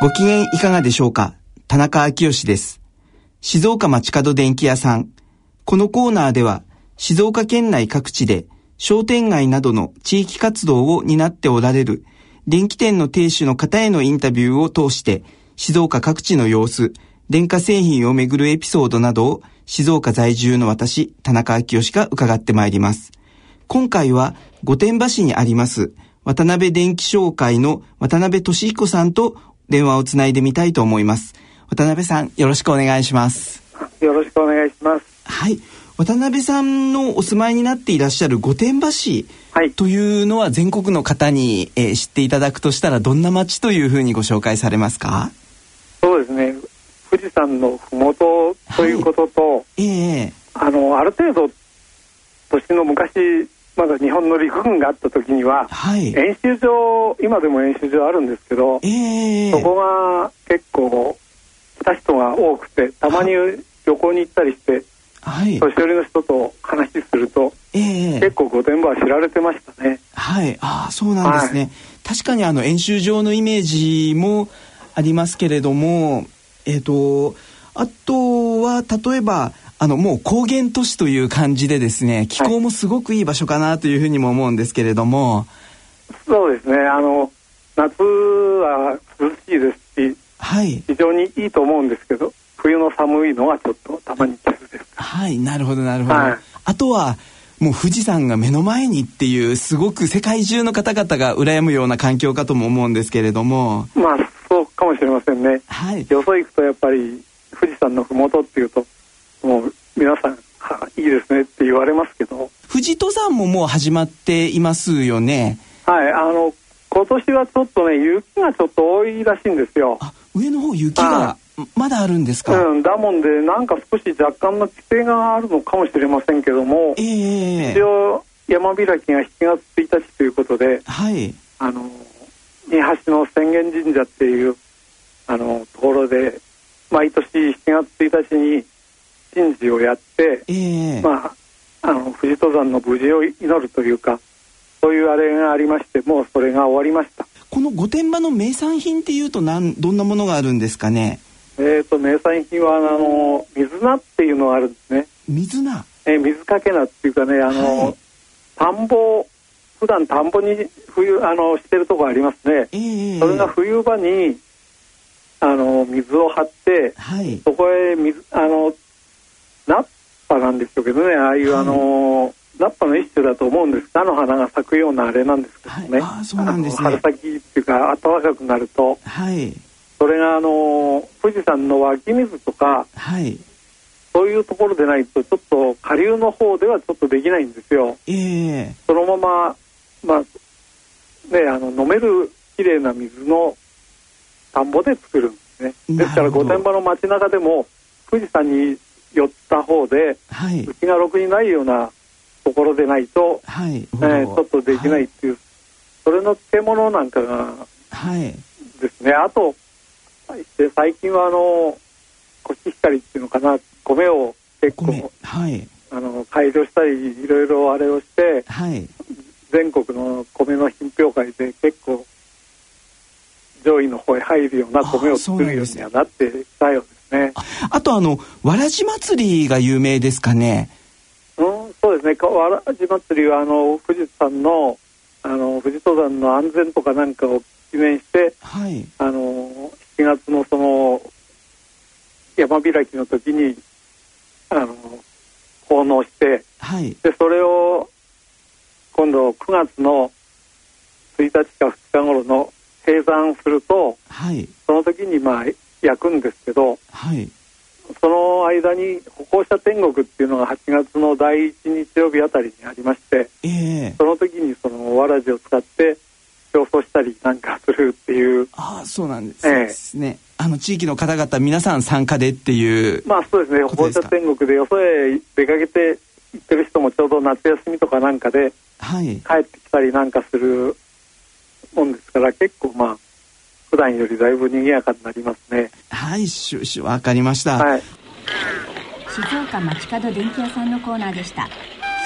ご機嫌いかがでしょうか？田中昭義です。静岡町角電気屋さん。このコーナーでは、静岡県内各地で商店街などの地域活動を担っておられる電気店の亭主の方へのインタビューを通して、静岡各地の様子、電化製品をめぐるエピソードなどを静岡在住の私、田中昭義が伺ってまいります。今回は御殿場市にあります渡辺電気商会の渡辺俊彦さんと電話をつないでみたいと思います。渡辺さん、よろしくお願いします。よろしくお願いします。はい。渡辺さんのお住まいになっていらっしゃる御殿場市というのは全国の方に、えー、知っていただくとしたらどんな町というふうにご紹介されますか？そうですね富士山の麓ということと、はい、えー、あのある程度年の昔まだ日本の陸軍があった時には、はい、演習場今でも演習場あるんですけど、えー、そこが結構来た人が多くてたまに旅行に行ったりして、はい、年寄りの人と話すると、えー、結構御殿場は知られてましたね。はい。ああそうなんですね、はい、確かにあの演習場のイメージもありますけれどもえっ、ー、とあとは例えばあのもう高原都市という感じでですね気候もすごくいい場所かなというふうにも思うんですけれども、はい、そうですね。あの夏は涼しいですし、はい、非常にいいと思うんですけど冬の寒いのはちょっとたまにです。はいなるほどなるほど、はい、あとはもう富士山が目の前にっていうすごく世界中の方々が羨むような環境かとも思うんですけれども。まあそうかもしれませんね、はい、よそ行くとやっぱり富士山の麓っていうともう皆さんいいですねって言われますけど。富士登山ももう始まっていますよね？はいあの今年はちょっとね雪がちょっと多いらしいんですよ。あ上の方雪がまだあるんですか、うん、だもんでなんか少し若干の規制があるのかもしれませんけども、えー、一応山開きが7月1日ということで、はい、あの二橋の浅間神社っていうあのところで毎年7月1日に神事をやって、えー、まああの富士登山の無事を祈るというかそういうあれがありましてもうそれが終わりました。この御殿場の名産品っていうとなんどんなものがあるんですかね？えっ、ー、と名産品はあの水菜っていうのがあるんですね。水菜。えー、水かけ菜っていうかねあの、はい、田んぼ普段田んぼに冬あのしてるとこありますね、えー、それが冬場にあの水を張って、はい、そこへ水あのナッパなんでしょうけどねああいう、はい、あのナッパの一種だと思うんです。菜の花が咲くようなあれなんですけどね、はい、あそうなんですね。春先っていうか暖かくなると、はい、それがあの富士山の湧き水とか、はい、そういうところでないとちょっと下流の方ではちょっとできないんですよ。えー、そのまままあねあの飲めるきれいな水の田んぼで作るんですね。ですから御殿場の街中でも富士山に寄った方で、はい、うちがろくにないようなところでないと、はい。えー、ちょっとできないっていう、はい、それの漬物なんかが、はい、ですね。あと最近はあのコシヒカリっていうのかな米を結構、はい、あの改良したりいろいろあれをして、はい、全国の米の品評会で結構上位の方へ入るような米を作るようにはなってきたようです。ね。あとあのわらじ祭りが有名ですかね？うん、そうですね。わらじ祭りはあの富士山のあの富士登山の安全とかなんかを記念して、はい、あの7月のその山開きの時にあの奉納して、はい、でそれを今度9月の1日か2日頃の閉山すると、はい、その時にまあ焼くんですけど、はい、その間に歩行者天国っていうのが8月の第1日曜日あたりにありまして、えー、その時にそのわらじを使って競争したりなんかするっていう。ああ、そうなんですね。あの地域の方々皆さん参加でっていうまあそうですね。放射天国でよそへ出かけて行ってる人もちょうど夏休みとかなんかで、はい、帰ってきたりなんかするもんですから結構まあ普段よりだいぶ賑やかになりますね。はいしゅしゅわかりました、はい、静岡町角電気屋さんのコーナーでした。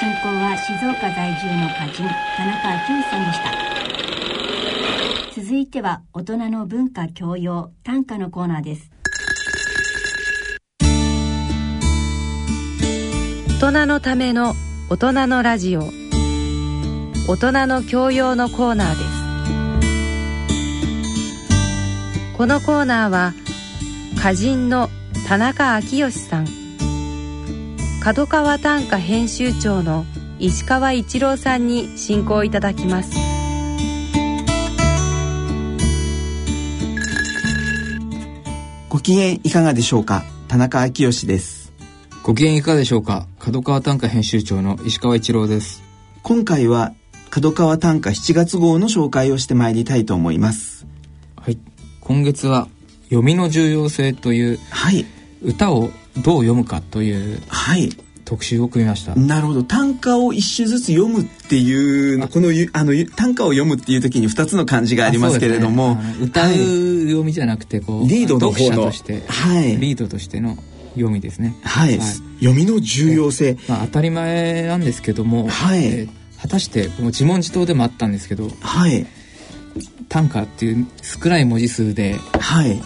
進行は静岡在住の歌人田中昭之さんでした。続いては大人の文化教養短歌のコーナーです。大人のための大人のラジオ。大人の教養のコーナーですこのコーナーは歌人の田中昭義さん。角川短歌編集長の石川一郎さんに進行いただきます。ご機嫌いかがでしょうか？田中昭義です。ご機嫌いかがでしょうか？角川短歌編集長の石川一郎です。今回は角川短歌7月号の紹介をしてまいりたいと思います。はい今月は読みの重要性という、はい、歌をどう読むかという、はい、特集を組みました。なるほど。短歌を一首ずつ読むっていうこのあの短歌を読むっていう時に2つの漢字がありますけれども、ね、歌う読みじゃなくてこうリードの方のとして、はい、リードとしての読みですね。はい、はい、読みの重要性、まあ、当たり前なんですけども、はい。えー、果たしてこの自問自答でもあったんですけど、はい、短歌っていう少ない文字数で、はい、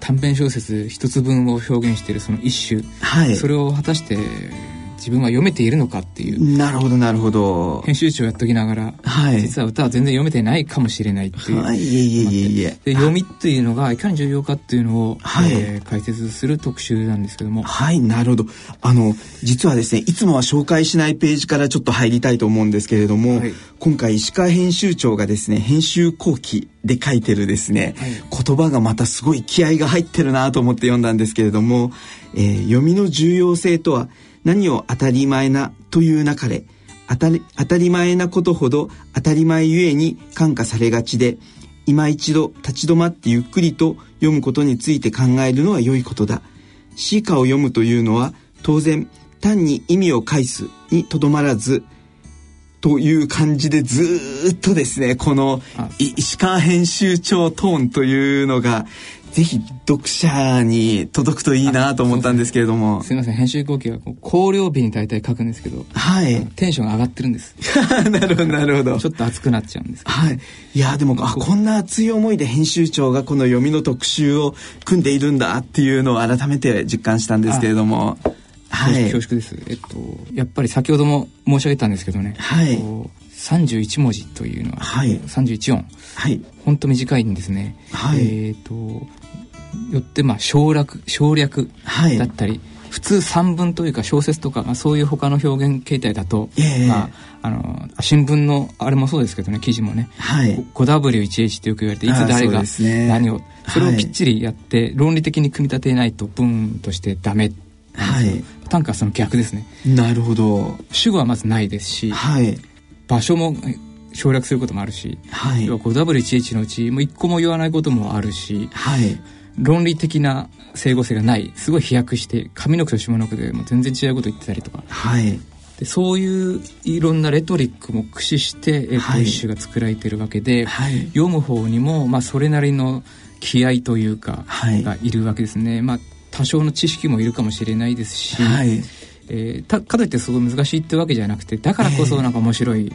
短編小説一つ分を表現しているその一種、はい、それを果たして自分は読めているのかっていう。なるほどなるほど。編集長やっときながら、はい、実は歌は全然読めてないかもしれないっていう、はい、いえいえいえいえ。で読みっていうのがいかに重要かっていうのを、はい。えー、解説する特集なんですけども。はいなるほど。あの実はですねいつもは紹介しないページからちょっと入りたいと思うんですけれども、はい、今回石川編集長がですね編集後期で書いてるですね、はい、言葉がまたすごい気合が入ってるなと思って読んだんですけれども、えー、読みの重要性とは何を当たり前なという中で当たり当たり前なことほど当たり前ゆえに感化されがちで今一度立ち止まってゆっくりと読むことについて考えるのは良いことだ。詩歌を読むというのは当然単に意味を返すにとどまらずという感じでずっとですねこの石川編集長トーンというのがぜひ読者に届くといいなと思ったんですけれども。すみません、編集後期は考慮日に大体書くんですけど、はい。テンションが上がってるんです。なるほど、なるほど。ちょっと熱くなっちゃうんですはい。いや、でも、あ、こんな熱い思いで編集長がこの読みの特集を組んでいるんだっていうのを改めて実感したんですけれども。はい。恐縮です。えっと、やっぱり先ほども申し上げたんですけどね。はい。31文字というのは、はい、31音、はい、ほんと短いんですね。はい、えっ、とよってまあ省略省略だったり、はい、普通散文というか小説とか、まあ、そういう他の表現形態だと、えー、まあ、あの新聞のあれもそうですけどね記事もね、はい、5W1H ってよく言われていつ誰が何をそ,、れをきっちりやって、論理的に組み立てないと文としてダメ。はい、短歌はその逆ですね。なるほど。主語はまずないですし、はい、場所も省略することもあるし、はい、5W1H のうちもう一個も言わないこともあるし、はい、論理的な整合性がないすごい飛躍して上の句と下の句でも全然違うこと言ってたりとか、はい、でそういういろんなレトリックも駆使して、えっと、一首が作られてるわけで、はい、読む方にも、まあ、それなりの気合というか、がいるわけですね。まあ多少の知識もいるかもしれないですし、はい、えー、たかといってすごい難しいってわけじゃなくてだからこそなんか面白い、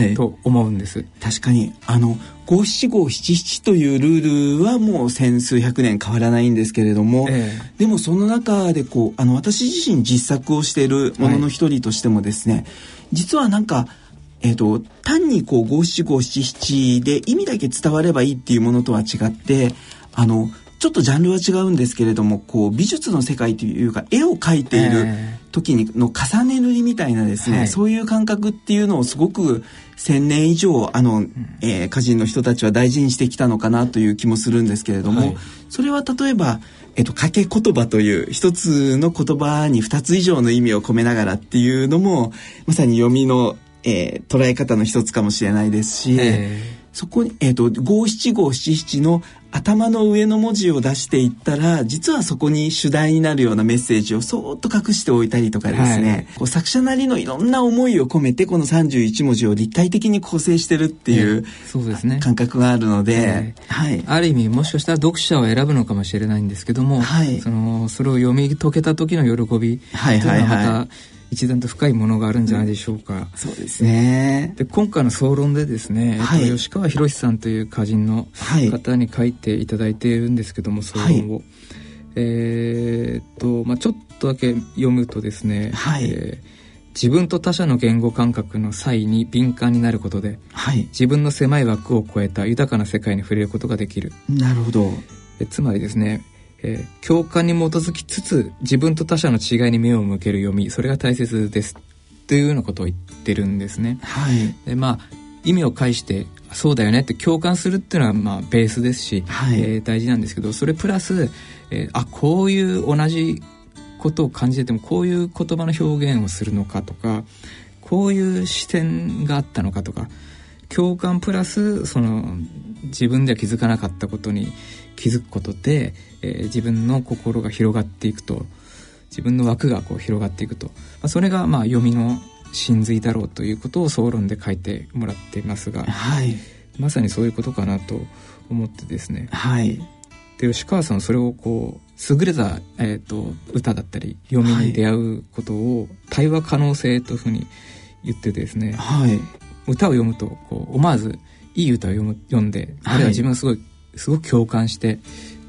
えー、と思うんです、確かにあの五七五七七というルールはもう千数百年変わらないんですけれども、えー、でもその中でこうあの私自身実作をしているものの一人としてもですね、はい、実はなんかえーと、単にこう五七五七七で意味だけ伝わればいいっていうものとは違ってあのちょっとジャンルは違うんですけれどもこう美術の世界というか絵を描いている時にの重ね塗りみたいなですね、はい、そういう感覚っていうのをすごく1,000年以上あの、えー、歌人の人たちは大事にしてきたのかなという気もするんですけれども、はい、それは例えば、えっと、掛け言葉という一つの言葉に二つ以上の意味を込めながらっていうのもまさに読みの、えー、捉え方の一つかもしれないですし。そこに、えっ、ー、と、五七五七七の頭の上の文字を出していったら、実はそこに主題になるようなメッセージをそーっと隠しておいたりとかですね、はい、こう作者なりのいろんな思いを込めて、この31文字を立体的に構成してるっていう、そうですね。感覚があるので、はい。ある意味、もしかしたら読者を選ぶのかもしれないんですけども、はい。その、それを読み解けた時の喜び、はいはいはい。一段と深いものがあるんじゃないでしょうか。うん、そうですね。で今回の総論でですね、はい、えっと、吉川博さんという歌人の方に書いていただいているんですけども、総論を。はい、えっと、まあちょっとだけ読むとですね、はい、えー自分と他者の言語感覚の際に敏感になることで、はい、自分の狭い枠を超えた豊かな世界に触れることができる。なるほど。えつまりですね、えー、共感に基づきつつ自分と他者の違いに目を向ける読みそれが大切ですというようなことを言ってるんですね。はい、でまあ意味を介してそうだよねって共感するっていうのはまあベースですし、はい、えー、大事なんですけどそれプラス、えー、あこういう同じことを感じててもこういう言葉の表現をするのかとかこういう視点があったのかとか共感プラスその自分では気づかなかったことに気づくことで、えー、自分の心が広がっていくと自分の枠がこう広がっていくと、まあ、それがまあ読みの真髄だろうということを総論で書いてもらっていますが、はい、まさにそういうことかなと思ってですね。はい、で吉川さんはそれをこう優れた、えーと、歌だったり読みに出会うことを対話可能性というふうに言っててですね、はい、歌を読むとこう思わずいい歌を読む読んで、あるいは自分がすごいすごく共感して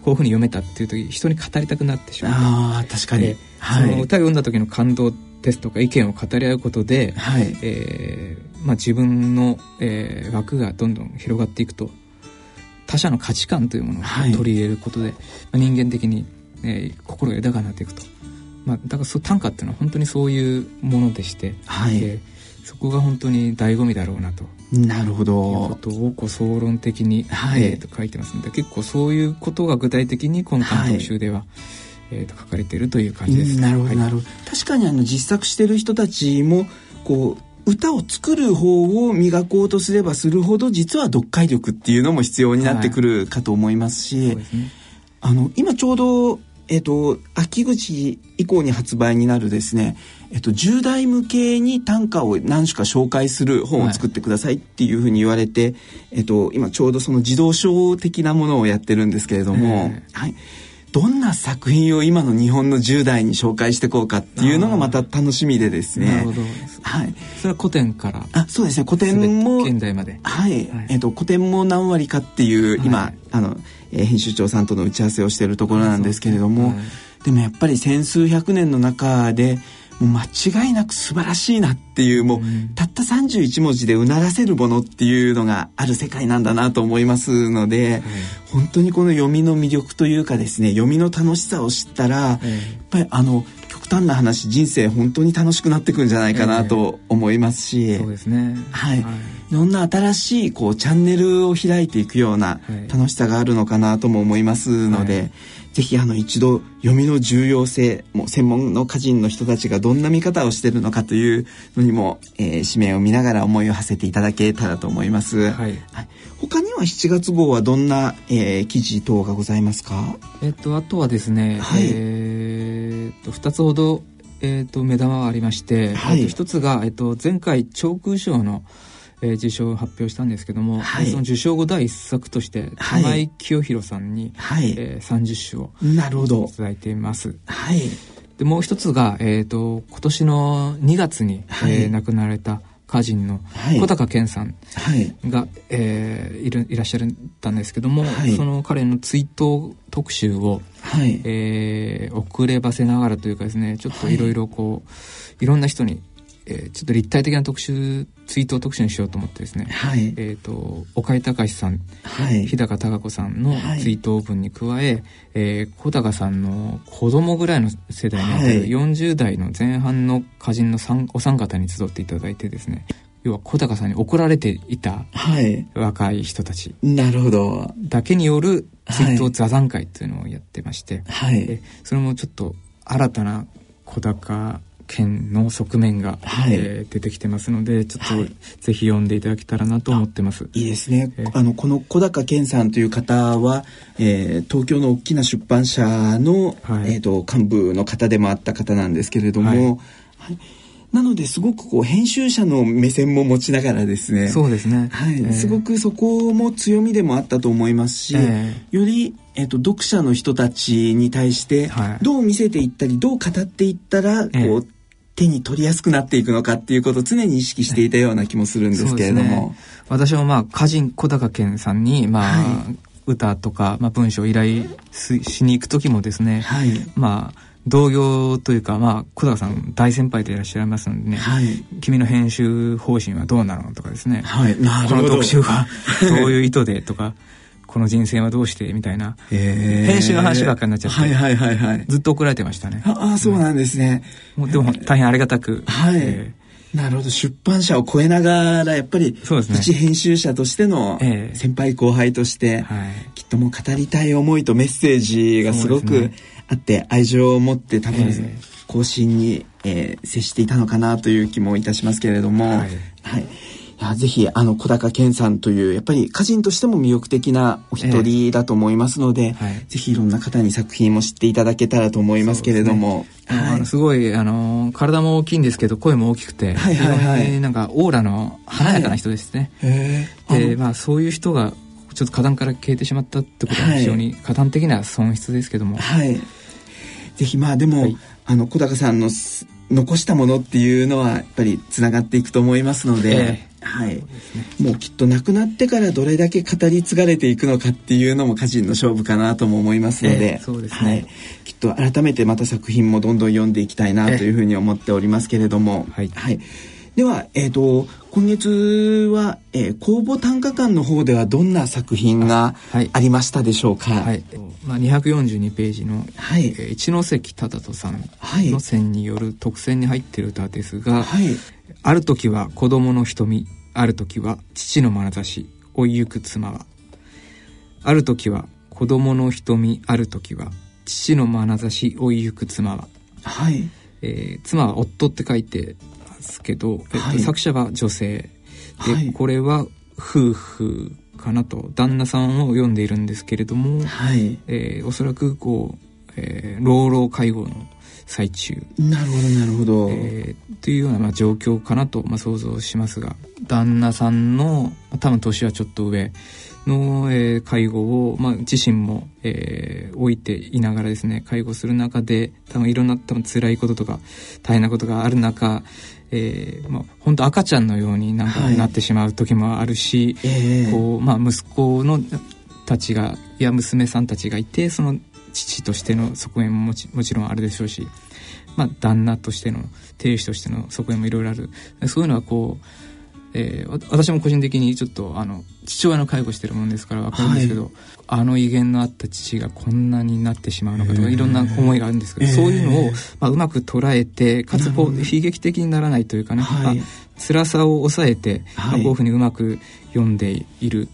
こういうふうに読めたっていう時人に語りたくなってしまう。あ確かに、はい、その歌を読んだ時の感動ですとか意見を語り合うことで、はい。えーまあ、自分の、えー、枠がどんどん広がっていくと他者の価値観というものを取り入れることで、はい、まあ、人間的に、えー、心が豊かになっていくと、まあ、だからそ短歌っていうのは本当にそういうものでして、はい。えー、そこが本当に醍醐味だろうなとなるほど。いうことをこう総論的に、はい、えー、と書いてますんで結構そういうことが具体的に今回の特集では、はい、えー、と書かれているという感じです。なるほど、なるほど。確かにあの実作してる人たちもこう歌を作る方を磨こうとすればするほど実は読解力っていうのも必要になってくるかと思いますし、はいね、あの今ちょうどえっ、と秋口以降に発売になるですねえっと、10代向けに短歌を何種か紹介する本を作ってくださいっていうふうに言われて、はい、えっと、今ちょうどその児童書的なものをやってるんですけれども、はい、どんな作品を今の日本の10代に紹介していこうかっていうのがまた楽しみでですね。なるほど。はい。それは古典からあ、そうですね。古典も。現代まで。はい。はい、えっと、古典も何割かっていう、今、はい、あの、えー、編集長さんとの打ち合わせをしているところなんですけれども、でもやっぱり千数百年の中で、間違いなく素晴らしいなっていうもう、たった31文字でうならせるものっていうのがある世界なんだなと思いますので、本当にこの読みの魅力というかですね読みの楽しさを知ったら、やっぱりあの極端な話人生本当に楽しくなってくるんじゃないかなと思いますし、そうですね。はい、い。ろんな新しいこうチャンネルを開いていくような楽しさがあるのかなとも思いますので、ぜひあの一度読みの重要性もう専門の歌人の人たちがどんな見方をしてるのかというのにも、えー、紙面を見ながら思いを馳せていただけたらと思います。はい、はい、他には7月号はどんな、えー、記事等がございますか？えっとあとはですね、はい、えー、っと2つほどえっと目玉がありまして、はい、一つがえっと前回長空賞のえー、受賞を発表したんですけども、はい、その受賞後第一作として玉井清弘さんに、はい。えー、30首をなるほど。いただいています。はい、でもう一つが、えーと、今年の2月に、はい、えー、亡くなられた歌人の小高健さんが、はい、えー、いるいらっしゃったんですけども、はい、その彼の追悼特集を、はい。えー、遅ればせながらというかですねちょっといろいろこう、はい、いろんな人にえー、ちょっと立体的な特集ツイート特集にしようと思ってですね、はい、えっ、ー、と岡井隆さん、はい、日高孝子さんのツイート文に加え、はい、えー、小高さんの子供ぐらいの世代にあたる40代の前半の歌人のお三方に集っていただいてですね。要は小高さんに怒られていた若い人たち、なるほど。だけによるツイート座談会っていうのをやってまして、はい、それもちょっと新たな小高剣の側面が、はい、えー、出てきてますのでちょっと、ぜひ読んでいただけたらなと思ってます。いいですね。えー、あのこの小高健さんという方は、えー、東京の大きな出版社の、はい、えっ、ー、と幹部の方でもあった方なんですけれども。はい。なのですごくこう編集者の目線も持ちながらですねそうですね、はい、えー、すごくそこも強みでもあったと思いますし、えー、より、えーと、読者の人たちに対してどう見せていったり、どう語っていったらこう、えー、手に取りやすくなっていくのかっていうことを常に意識していたような気もするんですけれども、ね、私もまあ歌人小高健さんにまあ、はい、歌とか、まあ、文章を依頼しに行く時もですね、はい、まあ同業というか、まあ、小高さん大先輩でいらっしゃいますのでね、はい、君の編集方針はどうなのとかですね、はい、この特集は どういう意図でとか、この人生はどうして？みたいな、編集の話ばっかりになっちゃって、はいはいはいはい、ずっと怒られてましたね。ああ、そうなんですね。うでも大変ありがたく。はい。えーなるほど。出版社を超えながらやっぱりそうです、ね、一編集者としての先輩後輩として、きっともう語りたい思いとメッセージがすごくあって愛情を持って多分更新に、えー、接していたのかなという気もいたしますけれども、はい、はいいやぜひあの小高健さんというやっぱり歌人としても魅力的なお一人だと思いますので、えーはい、ぜひいろんな方に作品も知っていただけたらと思いますけれども。す、ね。はい、すごいあの体も大きいんですけど声も大きくて、はいはいはい、なんかオーラの華やかな人ですね。はい、でまあそういう人がちょっと花壇から消えてしまったってことは非常に花壇的な損失ですけども。はい。ぜひまあでも、はい、あの小高さんの残したものっていうのはやっぱりつながっていくと思いますので、えー、はい、ね、もうきっと亡くなってからどれだけ語り継がれていくのかっていうのも歌人の勝負かなとも思いますので、えー、そうですね、はい、きっと改めてまた作品もどんどん読んでいきたいなというふうに思っておりますけれども、えー、はい、はい、では、えーと、今月は、えー、公募短歌館の方ではどんな作品がありましたでしょうか？はい、まあ、242ページの、はい、えー、一ノ関忠人さんの選による特選に入っている歌ですが、はい、ある時は子供の瞳ある時は父の眼差し追いゆく妻は。ある時は子供の瞳ある時は父の眼差し追いゆく妻は、はい。えー、妻は夫って書いてますけど、えっと、作者は女性。で、はい、これは夫婦かなと。旦那さんを読んでいるんですけれども、はい。えー、おそらくこう、えー、老老介護の最中。なるほどなるほど、えー、というようなまあ状況かなとまあ想像しますが旦那さんの多分年はちょっと上の、えー、介護を、まあ、自身も、えー、置いていながらですね介護する中で多分いろんな多分辛いこととか大変なことがある中えーまあ、本当赤ちゃんのようになんかなってしまう時もあるし、こうまあ、息子のたちがいや娘さんたちがいてその父としての側面ももちろんあるでしょうし、まあ、旦那としての亭主としての側面もいろいろある。そういうのはこう、えー、私も個人的にちょっとあの父親の介護してるもんですから分かるんですけど、はい、あの威厳のあった父がこんなになってしまうのかとかいろんな思いがあるんですけど、そういうのを、まあ、うまく捉えてかつこう悲劇的にならないというかね、はい、辛さを抑えて、はい、まあ、こういうふうにうまく読んでいる。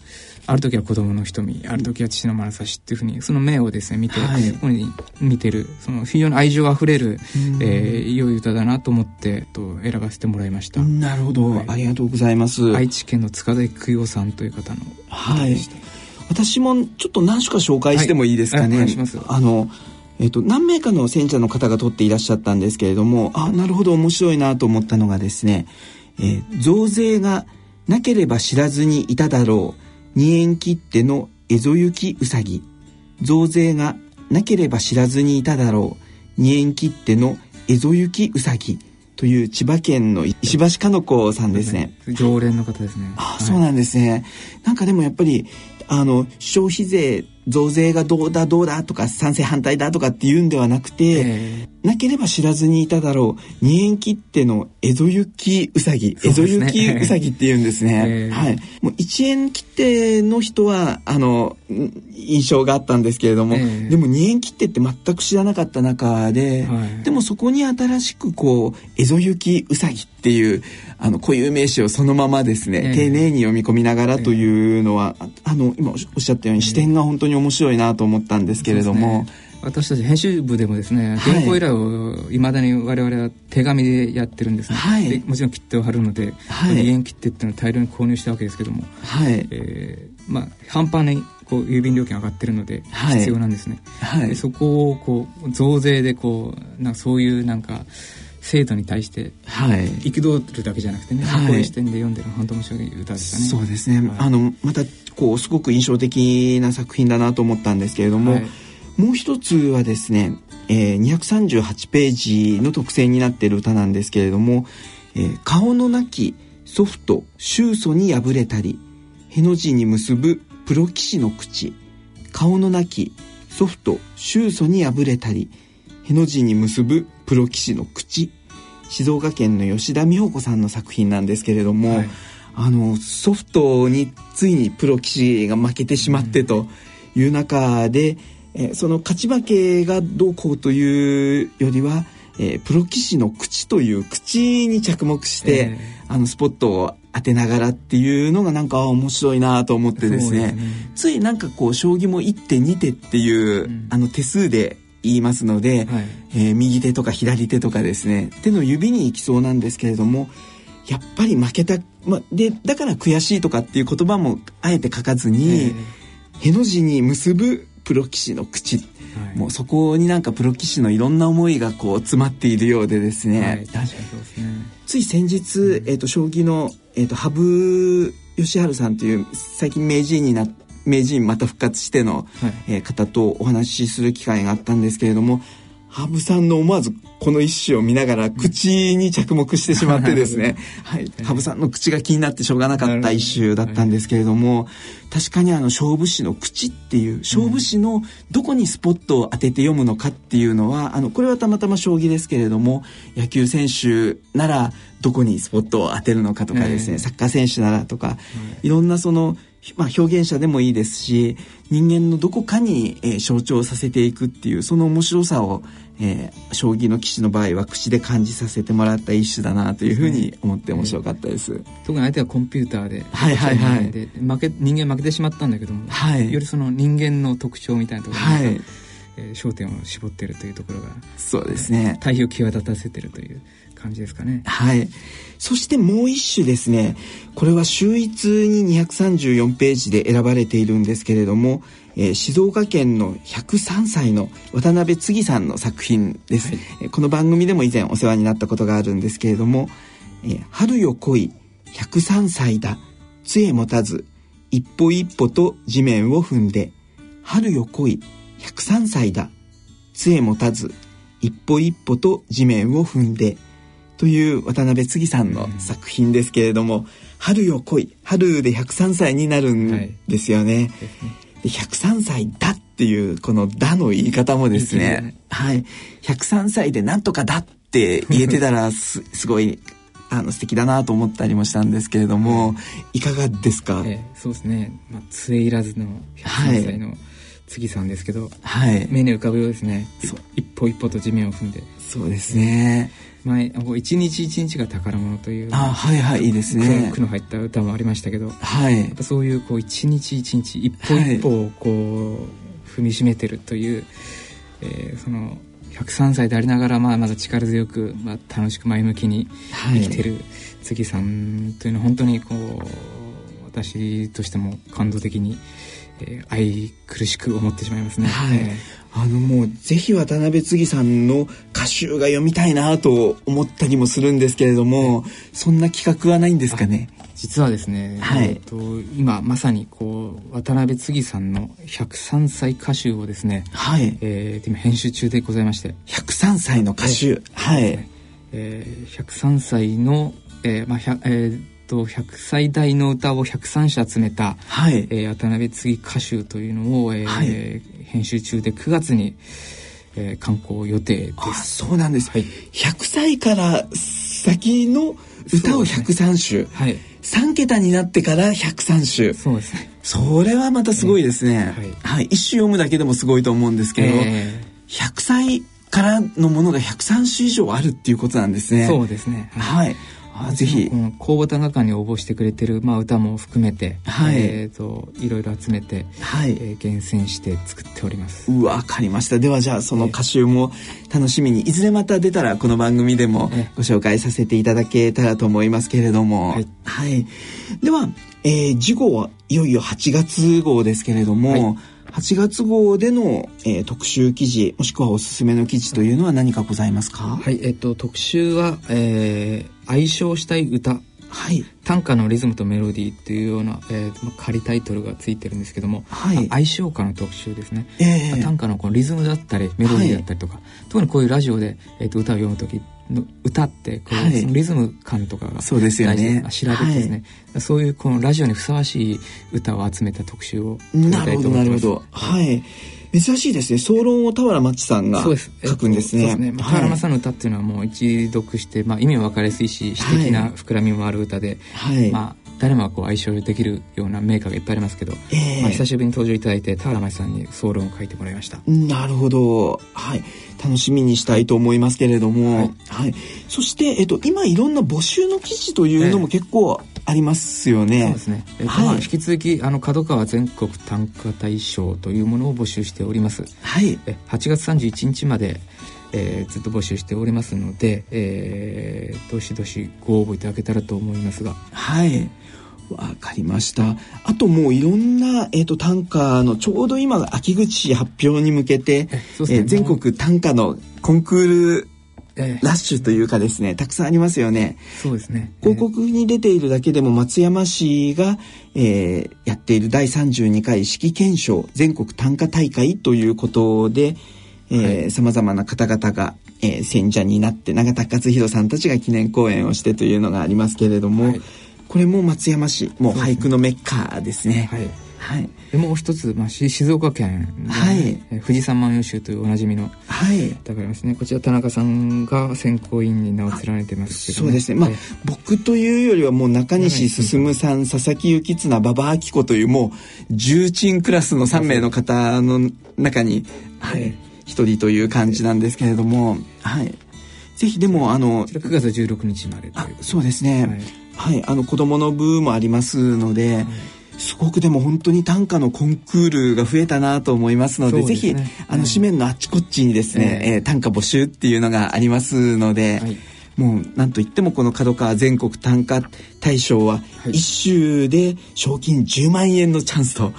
ある時は子供の瞳ある時は父の眼差しっていうふうにその目をですね見て、はい、ここに見てるその非常に愛情あふれる、えー、良い歌だなと思ってと選ばせてもらいました。なるほど、はい、ありがとうございます。愛知県の塚田育代さんという方の歌でした、はい、私もちょっと何種か紹介してもいいですかね、はい、あのえっと、何名かの選者の方が取っていらっしゃったんですけれどもあなるほど面白いなと思ったのがですね、えー、増税がなければ知らずにいただろう二円切手の蝦夷行きうさぎ増税がなければ知らずにいただろう二円切手の蝦夷行きうさぎという千葉県の石橋かの子さんですね。常連の方ですね。あ、はい、そうなんですね。なんかでもやっぱりあの消費税増税がどうだどうだとか賛成反対だとかっていうんではなくて、えー、なければ知らずにいただろう二円切手の蝦夷行きうさぎ蝦夷行きうさぎって言うんですね、えー、はい。もう一円切手の人はあの印象があったんですけれども、えー、でも二円切手って全く知らなかった中で、はい、でもそこに新しくこう蝦夷行きうさぎっていうあの固有名詞をそのままですね、丁寧に読み込みながらというのは、あの今おっしゃったように視点が本当に面白いなと思ったんですけれども。私たち編集部でもですね原稿依頼をいまだに我々は手紙でやってるんですね、はい、もちろん切手を貼るので、はい、義切手っていうのを大量に購入したわけですけども、はい。えーまあ、半端にこう郵便料金上がってるので必要なんですね、はい、そこをこう増税でこうなそういうなんか制度に対して憤るだけじゃなくてね、はい、こういう視点で読んでる本当面白い歌でしたね。そうですね、はい、あのまたこうすごく印象的な作品だなと思ったんですけれども、はい、もう一つはですね、えー、238ページの特選になっている歌なんですけれども「えー、顔のなきソフト周祖に破れたりへの字に結ぶプロ棋士の口。顔のなきソフト周祖に破れたりへの字に結ぶプロ棋士の口。静岡県の吉田美穂子さんの作品なんですけれども、はい、あのソフトについにプロ棋士が負けてしまってという中で、うん、えその勝ち負けがどうこうというよりは、えー、プロ棋士の口という口に着目して、えー、あのスポットを当てながらっていうのがなんか面白いなと思ってですね、ね、ついなんかこう将棋も1手2手っていう、うん、あの手数で言いますので、はい、えー、右手とか左手とかですね。手の指に行きそうなんですけれどもやっぱり負けた、ま、でだから悔しいとかっていう言葉もあえて書かずに、への字に結ぶプロ棋士の口、はい、もうそこになんかプロ棋士のいろんな思いがこう詰まっているようでですね、はい、確かにそうですね。つい先日、えーと、将棋の、えーと、羽生善治さんという最近名人になって名人また復活しての、はい、えー、方とお話しする機会があったんですけれども羽生さんの思わずこの一首を見ながら口に着目してしまってですね、はい、羽生さんの口が気になってしょうがなかった一首だったんですけれども、確かにあの勝負師の口っていう勝負師のどこにスポットを当てて読むのかっていうのはあのこれはたまたま将棋ですけれども野球選手ならどこにスポットを当てるのかとかですね、サッカー選手ならとか、いろんなそのまあ、表現者でもいいですし人間のどこかに、えー、象徴させていくっていうその面白さを、えー、将棋の棋士の場合は口で感じさせてもらった一種だなというふうに思って面白かったです、特に相手はコンピューターで,、はいはいはい、で負け人間負けてしまったんだけども、はい、よりその人間の特徴みたいなところに、はい。えー、焦点を絞ってるというところがそうですね。対比を際立たせてるという感じですかね。はい。そしてもう一種ですね。これは秀逸に234ページで選ばれているんですけれども、えー、静岡県の103歳の渡辺次さんの作品です、はい、この番組でも以前お世話になったことがあるんですけれども「えー、春よ来い103歳だ杖持たず一歩一歩と地面を踏んで春よ来い103歳だ杖持たず一歩一歩と地面を踏んで」という渡辺次さんの作品ですけれども「春よ来い」春で103歳になるんですよね。で103歳だっていうこの「だ」の言い方もですね。はい。103歳でなんとかだって言えてたら すすごいあの素敵だなと思ったりもしたんですけれども、い。かがですか、ええ、そうですね、まあ、杖いらずの103歳の、はい次さんですけど、はい、目に浮かぶようですね。一歩一歩と地面を踏んで。そうですね前一日一日が宝物というあはいはいいいですね。句の入った歌もありましたけど、はい、そういうこう一日一日一歩一歩をこう、踏みしめてるという、えー、その103歳でありながら、まあ、まだ力強く、まあ、楽しく前向きに生きてる杉さんというのは本当にこう私としても感動的に、えー、愛苦しく思ってしまいますね。はい、えー。あのもうぜひ渡辺次さんの歌集が読みたいなと思ったりもするんですけれども、そんな企画はないんですかね？実はですね、はい、えっと今まさにこう渡辺次さんの103歳歌集をですね、はい。えー、今編集中でございまして。103歳の歌集。はい、はい、えー、103歳の、えーまあえーと100歳代の歌を103社集めた、はい。えー、渡辺次歌集というのを、えーはい、編集中で9月に、えー、刊行予定です。あそうなんです、はい、100歳から先の歌を103首、はい、3桁になってから103首。そうですね。それはまたすごいですね、はい、はい、一首読むだけでもすごいと思うんですけど、えー、100歳からのものが103首以上あるっていうことなんですね。そうですね。はいあぜひ。この公募短歌館に応募してくれてる、まあ、歌も含めて、はい、えーと、いろいろ集めて、はい。えー、厳選して作っております。うわかりました。ではじゃあその歌集も楽しみにいずれまた出たらこの番組でもご紹介させていただけたらと思いますけれども、はい、はい、では、えー、次号はいよいよ8月号ですけれども、はい8月号での、えー、特集記事もしくはおすすめの記事というのは何かございますか？はいえっと特集は、えー、愛称したい歌はい、短歌のリズムとメロディーっていうような、えー、仮タイトルがついてるんですけども、はい、愛称歌の特集ですね、えー、短歌のこのリズムだったりメロディーだったりとか、はい、特にこういうラジオで、えーと、歌を読む時の歌ってこう、はい、そのリズム感とかがそうですよね。調べてですね、はい、そういうこのラジオにふさわしい歌を集めた特集をなるほどなるほど。はい珍しいですね。総論を田原町さんが書くんですね。そうですね。田原町さんの歌っていうのはもう一読して、まあ、意味も分かりやすいし詩的な膨らみもある歌で、はい、まあ誰もがこう相性できるようなメーカーがいっぱいありますけど、えー、まあ、久しぶりに登場いただいて田原町さんに総論を書いてもらいましたなるほどはい楽しみにしたいと思いますけれども、はい、はい、そして、えっと、今いろんな募集の記事というのも結構ありますよね。そうですね。えっと、はい、引き続きあの角川全国短歌大賞というものを募集しております。はい。え8月31日まで。えー、ずっと募集しておりますので、えー、どしどしご応募いただけたらと思いますがはいわかりました。あともういろんな、えーと、短歌のちょうど今秋口発表に向けて、え、ね、えー、全国短歌のコンクールラッシュというかですね、たくさんありますよね。そうですね。広告に出ているだけでも松山市が、えー、やっている第32回指揮検証全国短歌大会ということで、えー、様々な方々が、えー、選者になって永田勝弘さんたちが記念講演をしてというのがありますけれども、はい。これも松山市もう俳句のメッカですね。はい。はい、でもう一つ、まあ、静岡県、ね、はい、富士山万葉集というおなじみの、はい、だからですね。こちら田中さんが選考委員に名を連ねてますけど、ね、そうですね、まあ、僕というよりはもう中西進さん佐々木幸綱馬場明子というもう重鎮クラスの3名の方の中に、はい、一人という感じなんですけれども、はい、ぜひでもあの9月16日までというそうですね、はい。はい、あの子供の部もありますので、はい、すごくでも本当に短歌のコンクールが増えたなと思いますので、でね、ぜひあの紙面のあっちこっちにですね、えー、えー、短歌募集っていうのがありますので、はい、もうなんといってもこの角川全国短歌大賞は一週で賞金10万円のチャンスと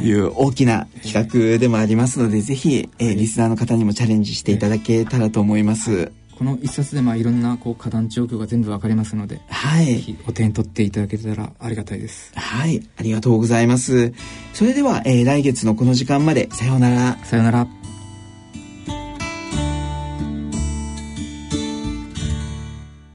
いう大きな企画でもありますので、ぜひ、えー、リスナーの方にもチャレンジしていただけたらと思います。この一冊でまあいろんなこう花壇状況が全部わかりますので、はい、お手に取っていただけたらありがたいです。はい、ありがとうございます。それでは、えー、来月のこの時間までさようなら。さようなら。